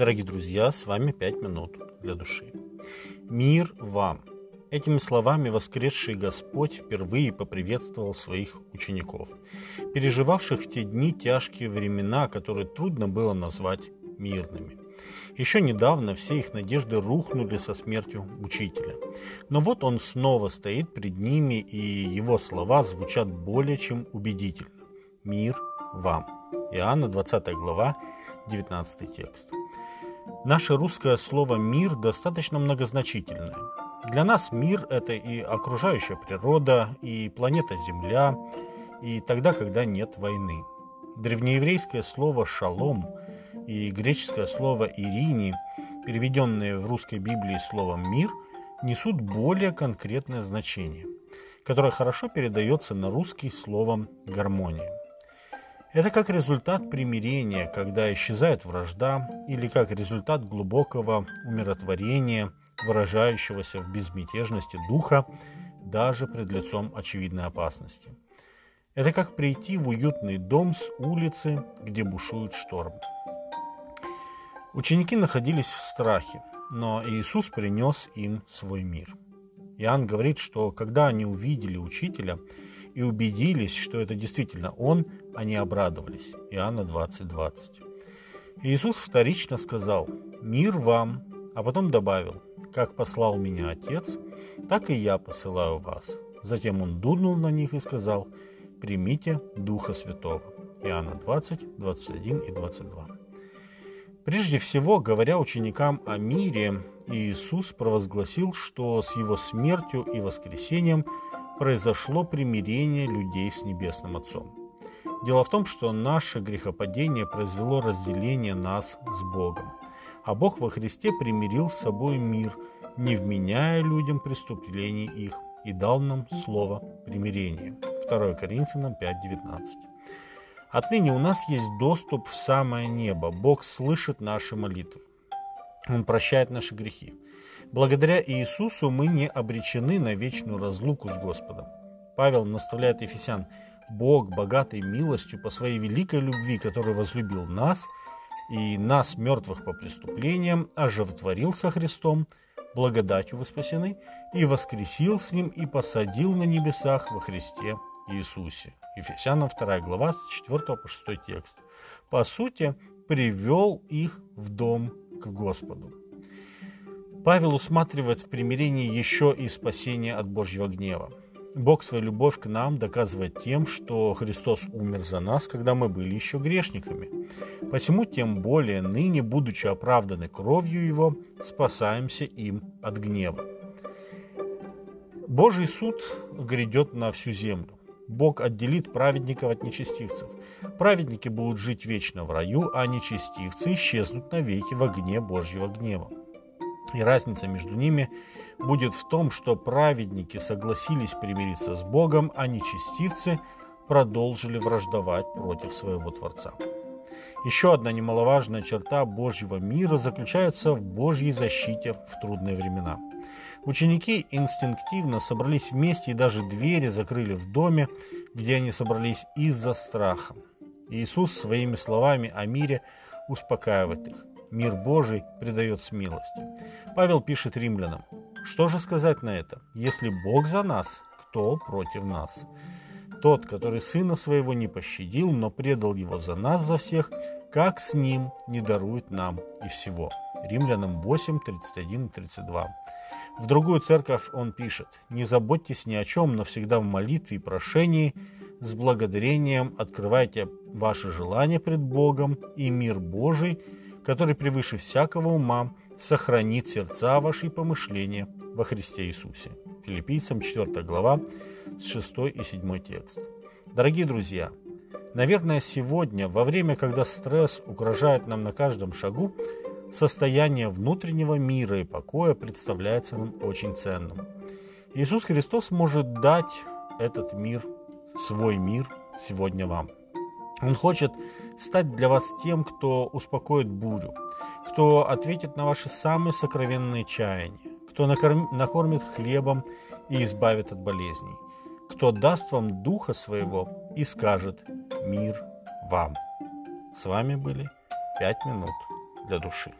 Дорогие друзья, с вами «Пять минут для души». Мир вам! Этими словами воскресший Господь впервые поприветствовал своих учеников, переживавших в те дни тяжкие времена, которые трудно было назвать мирными. Еще недавно все их надежды рухнули со смертью учителя. Но вот он снова стоит пред ними, и его слова звучат более чем убедительно. «Мир вам». Иоанна 20 глава, 19 текст. Наше русское слово «мир» достаточно многозначительное. Для нас мир – это и окружающая природа, и планета Земля, и тогда, когда нет войны. Древнееврейское слово «шалом» и греческое слово «ирини», переведенные в русской Библии словом «мир», несут более конкретное значение, которое хорошо передается на русский словом «гармония». Это как результат примирения, когда исчезает вражда, или как результат глубокого умиротворения, выражающегося в безмятежности духа даже пред лицом очевидной опасности. Это как прийти в уютный дом с улицы, где бушует шторм. Ученики находились в страхе, но Иисус принес им свой мир. Иоанн говорит, что когда они увидели учителя и убедились, что это действительно он, они обрадовались. Иоанна 20:20. 20. Иисус вторично сказал «Мир вам», а потом добавил «Как послал меня Отец, так и я посылаю вас». Затем он дунул на них и сказал «Примите Духа Святого». Иоанна 20, 21 и 22. Прежде всего, говоря ученикам о мире, Иисус провозгласил, что с его смертью и воскресением произошло примирение людей с Небесным Отцом. Дело в том, что наше грехопадение произвело разделение нас с Богом. А Бог во Христе примирил с собой мир, не вменяя людям преступлений их, и дал нам слово примирения. 2 Коринфянам 5.19 Отныне у нас есть доступ в самое небо. Бог слышит наши молитвы. Он прощает наши грехи. Благодаря Иисусу мы не обречены на вечную разлуку с Господом. Павел наставляет Ефесян – Бог, богатый милостью по своей великой любви, который возлюбил нас, и нас, мертвых по преступлениям, оживотворил со Христом, благодатью вы спасены, и воскресил с Ним, и посадил на небесах во Христе Иисусе. Ефесянам 2 глава, с 4 по 6 текст. По сути, привел их в дом к Господу. Павел усматривает в примирении еще и спасение от Божьего гнева. Бог свою любовь к нам доказывает тем, что Христос умер за нас, когда мы были еще грешниками. Посему тем более ныне, будучи оправданы кровью Его, спасаемся им от гнева. Божий суд грядет на всю землю. Бог отделит праведников от нечестивцев. Праведники будут жить вечно в раю, а нечестивцы исчезнут навеки в огне Божьего гнева. И разница между ними будет в том, что праведники согласились примириться с Богом, а нечестивцы продолжили враждовать против своего Творца. Еще одна немаловажная черта Божьего мира заключается в Божьей защите в трудные времена. Ученики инстинктивно собрались вместе и даже двери закрыли в доме, где они собрались из-за страха. Иисус своими словами о мире успокаивает их. Мир Божий придает смелости. Павел пишет римлянам, что же сказать на это? Если Бог за нас, кто против нас? Тот, который сына своего не пощадил, но предал его за нас, за всех, как с ним не дарует нам и всего. Римлянам 8, 31 и 32. В другую церковь он пишет, «Не заботьтесь ни о чем, но всегда в молитве и прошении, с благодарением открывайте ваши желания пред Богом, и мир Божий, который превыше всякого ума, сохранит сердца ваши и помышления во Христе Иисусе. Филиппийцам 4 глава, с 6 и 7 текст. Дорогие друзья, наверное, сегодня, во время, когда стресс угрожает нам на каждом шагу, состояние внутреннего мира и покоя представляется нам очень ценным. Иисус Христос может дать этот мир, свой мир сегодня вам. Он хочет стать для вас тем, кто успокоит бурю, кто ответит на ваши самые сокровенные чаяния, кто накорм... накормит хлебом и избавит от болезней, кто даст вам духа своего и скажет «Мир вам». С вами были «Пять минут для души».